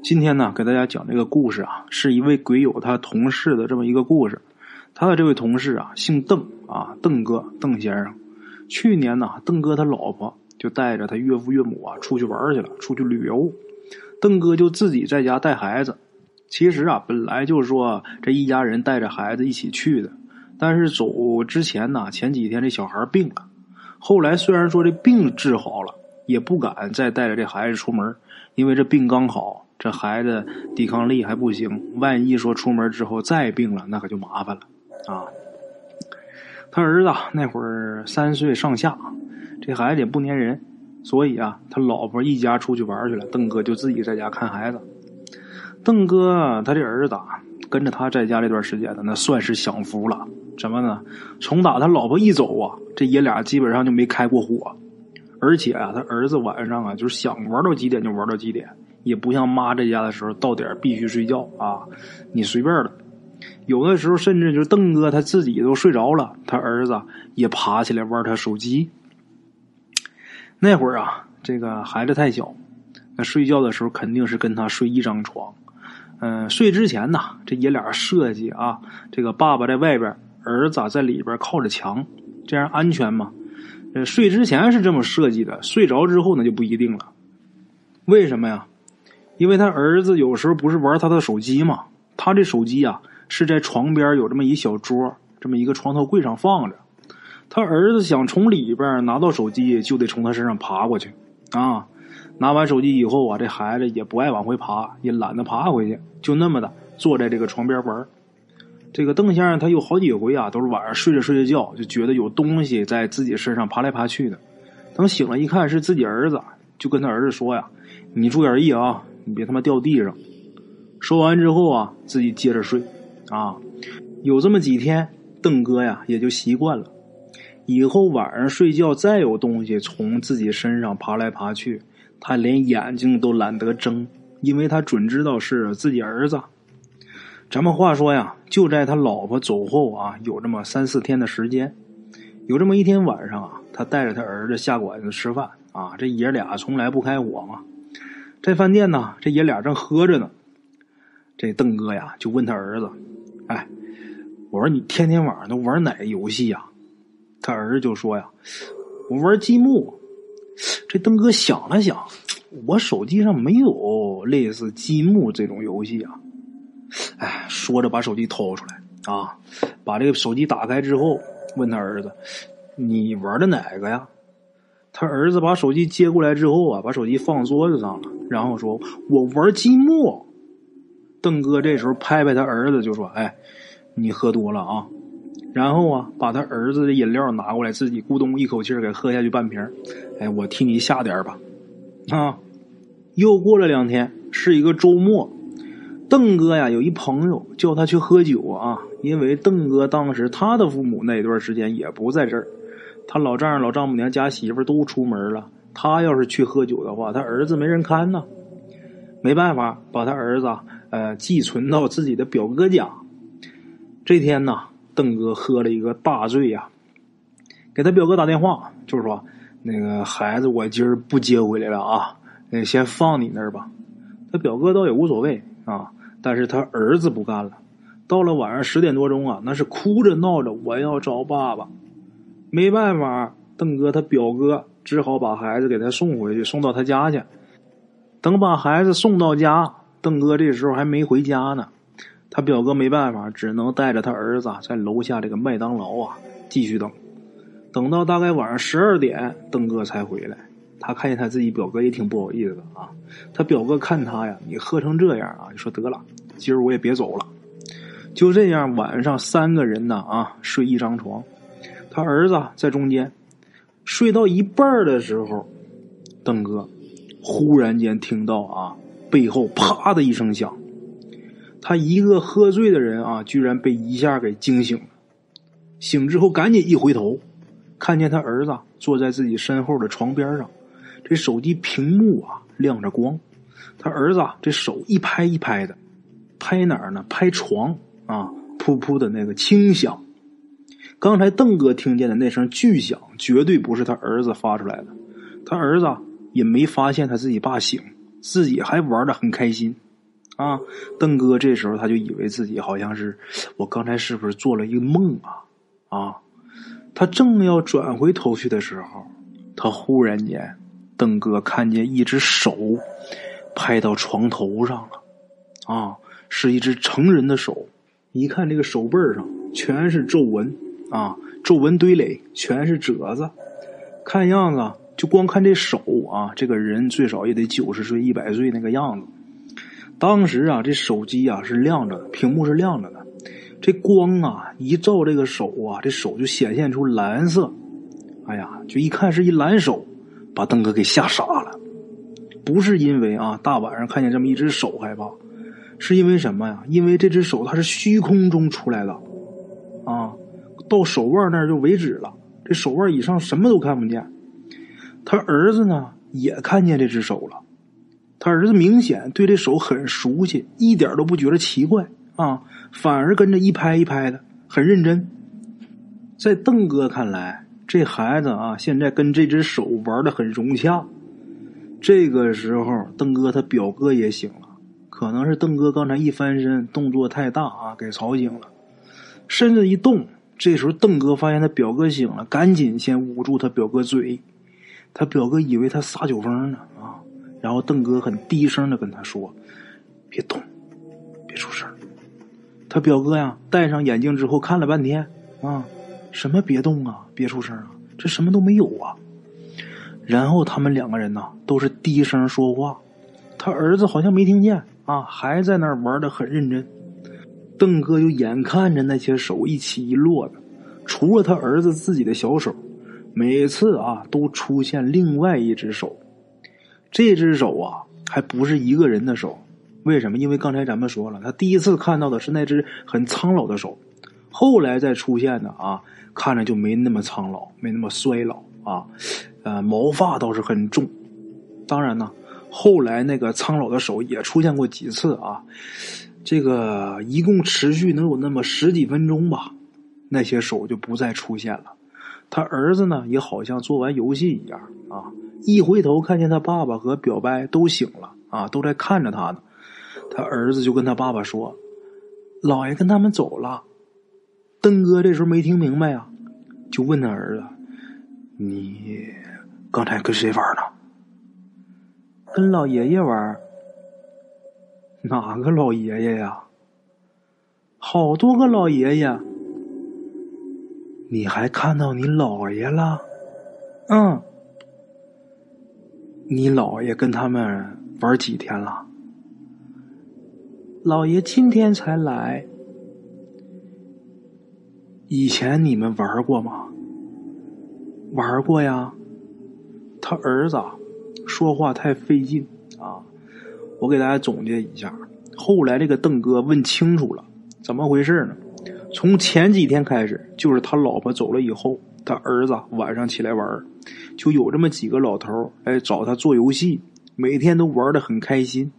今天呢，给大家讲这个故事啊，是一位鬼友他同事的这么一个故事。他的这位同事啊，姓邓啊，邓哥，邓先生。去年呢，邓哥他老婆就带着他岳父岳母啊出去玩去了，出去旅游。邓哥就自己在家带孩子。其实啊，本来就是说这一家人带着孩子一起去的，但是走之前呢，前几天这小孩病了。后来虽然说这病治好了，也不敢再带着这孩子出门，因为这病刚好。这孩子抵抗力还不行，万一说出门之后再病了，那可就麻烦了啊！他儿子那会儿三岁上下，这孩子也不粘人，所以啊，他老婆一家出去玩去了，邓哥就自己在家看孩子。邓哥他这儿子跟着他在家这段时间呢，那算是享福了。怎么呢？从打他老婆一走啊，这爷俩基本上就没开过火，而且啊，他儿子晚上啊，就是想玩到几点就玩到几点。也不像妈在家的时候，到点必须睡觉啊，你随便了。有的时候甚至就是邓哥他自己都睡着了，他儿子也爬起来玩他手机。那会儿啊，这个孩子太小，那睡觉的时候肯定是跟他睡一张床。嗯，睡之前呢，这爷俩设计啊，这个爸爸在外边，儿子在里边靠着墙，这样安全嘛。呃，睡之前是这么设计的，睡着之后那就不一定了。为什么呀？因为他儿子有时候不是玩他的手机嘛，他这手机啊是在床边有这么一小桌，这么一个床头柜上放着。他儿子想从里边拿到手机，就得从他身上爬过去啊。拿完手机以后啊，这孩子也不爱往回爬，也懒得爬回去，就那么的坐在这个床边玩。这个邓先生他有好几回啊，都是晚上睡着睡着觉，就觉得有东西在自己身上爬来爬去的。等醒了一看是自己儿子，就跟他儿子说呀：“你注点意啊。”你别他妈掉地上！说完之后啊，自己接着睡。啊，有这么几天，邓哥呀也就习惯了。以后晚上睡觉再有东西从自己身上爬来爬去，他连眼睛都懒得睁，因为他准知道是自己儿子。咱们话说呀，就在他老婆走后啊，有这么三四天的时间，有这么一天晚上啊，他带着他儿子下馆子吃饭啊，这爷俩从来不开火嘛。在饭店呢，这爷俩正喝着呢。这邓哥呀，就问他儿子：“哎，我说你天天晚上都玩哪个游戏呀？”他儿子就说：“呀，我玩积木。”这邓哥想了想，我手机上没有类似积木这种游戏啊。哎，说着把手机掏出来啊，把这个手机打开之后，问他儿子：“你玩的哪个呀？”他儿子把手机接过来之后啊，把手机放桌子上了，然后说：“我玩积木。”邓哥这时候拍拍他儿子就说：“哎，你喝多了啊！”然后啊，把他儿子的饮料拿过来，自己咕咚一口气给喝下去半瓶。哎，我替你下点吧。啊，又过了两天，是一个周末，邓哥呀有一朋友叫他去喝酒啊，因为邓哥当时他的父母那段时间也不在这儿。他老丈人、老丈母娘家媳妇都出门了，他要是去喝酒的话，他儿子没人看呢。没办法，把他儿子呃寄存到自己的表哥家。这天呢，邓哥喝了一个大醉呀，给他表哥打电话，就是说那个孩子我今儿不接回来了啊，先放你那儿吧。他表哥倒也无所谓啊，但是他儿子不干了。到了晚上十点多钟啊，那是哭着闹着我要找爸爸。没办法，邓哥他表哥只好把孩子给他送回去，送到他家去。等把孩子送到家，邓哥这时候还没回家呢。他表哥没办法，只能带着他儿子在楼下这个麦当劳啊继续等。等到大概晚上十二点，邓哥才回来。他看见他自己表哥也挺不好意思的啊。他表哥看他呀，你喝成这样啊，就说得了，今儿我也别走了。就这样，晚上三个人呢啊睡一张床。他儿子在中间睡到一半的时候，邓哥忽然间听到啊背后啪的一声响，他一个喝醉的人啊，居然被一下给惊醒了。醒之后赶紧一回头，看见他儿子坐在自己身后的床边上，这手机屏幕啊亮着光，他儿子这手一拍一拍的，拍哪儿呢？拍床啊，噗噗的那个轻响。刚才邓哥听见的那声巨响，绝对不是他儿子发出来的。他儿子也没发现他自己爸醒，自己还玩的很开心啊，邓哥这时候他就以为自己好像是我刚才是不是做了一个梦啊？啊，他正要转回头去的时候，他忽然间，邓哥看见一只手拍到床头上了，啊，是一只成人的手，一看这个手背上全是皱纹啊，皱纹堆垒，全是褶子，看样子就光看这手啊，这个人最少也得九十岁、一百岁那个样子。当时啊，这手机啊是亮着的，屏幕是亮着的。这光啊一照这个手啊，这手就显现出蓝色。哎呀，就一看是一蓝手，把邓哥给吓傻了。不是因为啊大晚上看见这么一只手害怕，是因为什么呀？因为这只手它是虚空中出来的，到手腕那就为止了。这手腕以上什么都看不见。他儿子呢也看见这只手了。他儿子明显对这手很熟悉，一点都不觉得奇怪啊，反而跟着一拍一拍的，很认真。在邓哥看来，这孩子啊，现在跟这只手玩的很融洽。这个时候，邓哥他表哥也醒了，可能是邓哥刚才一翻身动作太大啊，给吵醒了，身子一动。这时候，邓哥发现他表哥醒了，赶紧先捂住他表哥嘴。他表哥以为他撒酒疯呢啊。然后邓哥很低声的跟他说：“别动，别出声。”他表哥呀，戴上眼镜之后看了半天啊，什么别动啊，别出声啊，这什么都没有啊。然后他们两个人呐，都是低声说话，他儿子好像没听见啊，还在那儿玩的很认真。邓哥就眼看着那些手一起一落的，除了他儿子自己的小手，每次啊都出现另外一只手。这只手啊，还不是一个人的手，为什么？因为刚才咱们说了，他第一次看到的是那只很苍老的手，后来再出现的啊，看着就没那么苍老，没那么衰老啊，呃，毛发倒是很重。当然呢，后来那个苍老的手也出现过几次啊，这个一共持续能有那么十几分钟吧，那些手就不再出现了。他儿子呢，也好像做完游戏一样啊。一回头，看见他爸爸和表伯都醒了啊，都在看着他呢。他儿子就跟他爸爸说：“老爷跟他们走了。”邓哥这时候没听明白啊，就问他儿子：“你刚才跟谁玩呢？”“跟老爷爷玩。”“哪个老爷爷呀？”“好多个老爷爷。”“你还看到你姥爷了？”“嗯。”你姥爷跟他们玩几天了？姥爷今天才来。以前你们玩过吗？玩过呀。他儿子说话太费劲啊！我给大家总结一下。后来这个邓哥问清楚了，怎么回事呢？从前几天开始，就是他老婆走了以后，他儿子晚上起来玩。就有这么几个老头来找他做游戏，每天都玩的很开心。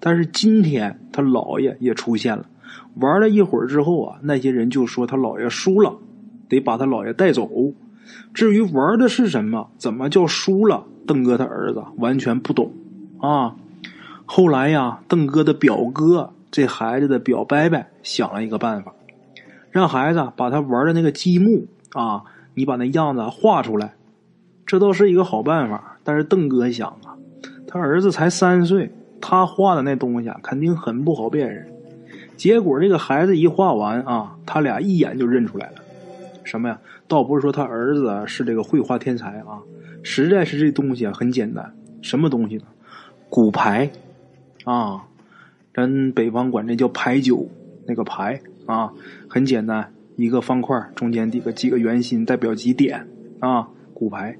但是今天他姥爷也出现了，玩了一会儿之后啊，那些人就说他姥爷输了，得把他姥爷带走。至于玩的是什么，怎么叫输了，邓哥他儿子完全不懂啊。后来呀，邓哥的表哥这孩子的表伯伯想了一个办法，让孩子把他玩的那个积木啊，你把那样子画出来。这倒是一个好办法，但是邓哥想啊，他儿子才三岁，他画的那东西啊，肯定很不好辨认。结果这个孩子一画完啊，他俩一眼就认出来了。什么呀？倒不是说他儿子是这个绘画天才啊，实在是这东西啊很简单。什么东西呢？骨牌啊，咱北方管这叫牌九，那个牌啊，很简单，一个方块中间几个几个圆心，代表几点啊？骨牌。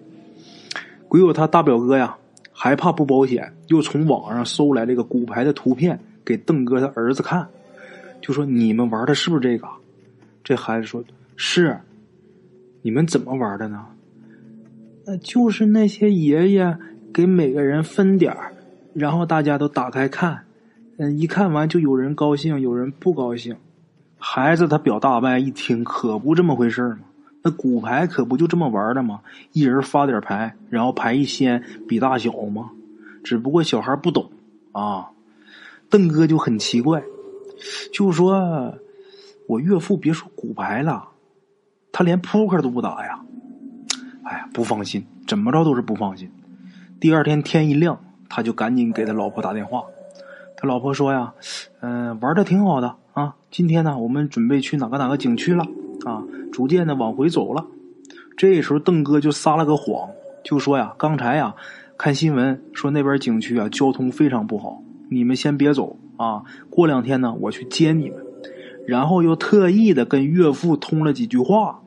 鬼友他大表哥呀，害怕不保险，又从网上搜来这个骨牌的图片给邓哥他儿子看，就说：“你们玩的是不是这个？”这孩子说：“是。”你们怎么玩的呢？呃，就是那些爷爷给每个人分点儿，然后大家都打开看，嗯，一看完就有人高兴，有人不高兴。孩子他表大伯一听，可不这么回事吗？那骨牌可不就这么玩的吗？一人发点牌，然后牌一掀比大小吗？只不过小孩不懂啊。邓哥就很奇怪，就说：“我岳父别说骨牌了，他连扑克都不打呀。”哎呀，不放心，怎么着都是不放心。第二天天一亮，他就赶紧给他老婆打电话。他老婆说呀：“嗯，玩的挺好的啊，今天呢，我们准备去哪个哪个景区了啊，逐渐的往回走了。”这时候邓哥就撒了个谎，就说呀：“刚才呀，看新闻说那边景区啊交通非常不好，你们先别走啊，过两天呢我去接你们。”然后又特意的跟岳父通了几句话。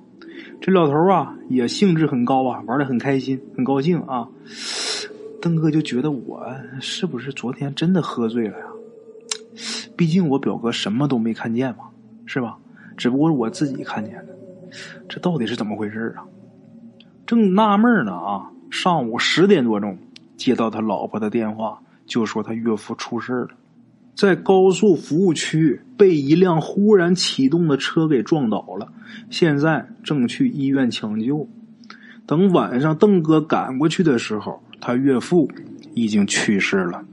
这老头啊也兴致很高啊，玩的很开心，很高兴啊。邓哥就觉得我是不是昨天真的喝醉了呀？毕竟我表哥什么都没看见嘛，是吧？只不过我自己看见的，这到底是怎么回事啊？正纳闷呢啊！上午十点多钟，接到他老婆的电话，就说他岳父出事了，在高速服务区被一辆忽然启动的车给撞倒了，现在正去医院抢救。等晚上邓哥赶过去的时候，他岳父已经去世了。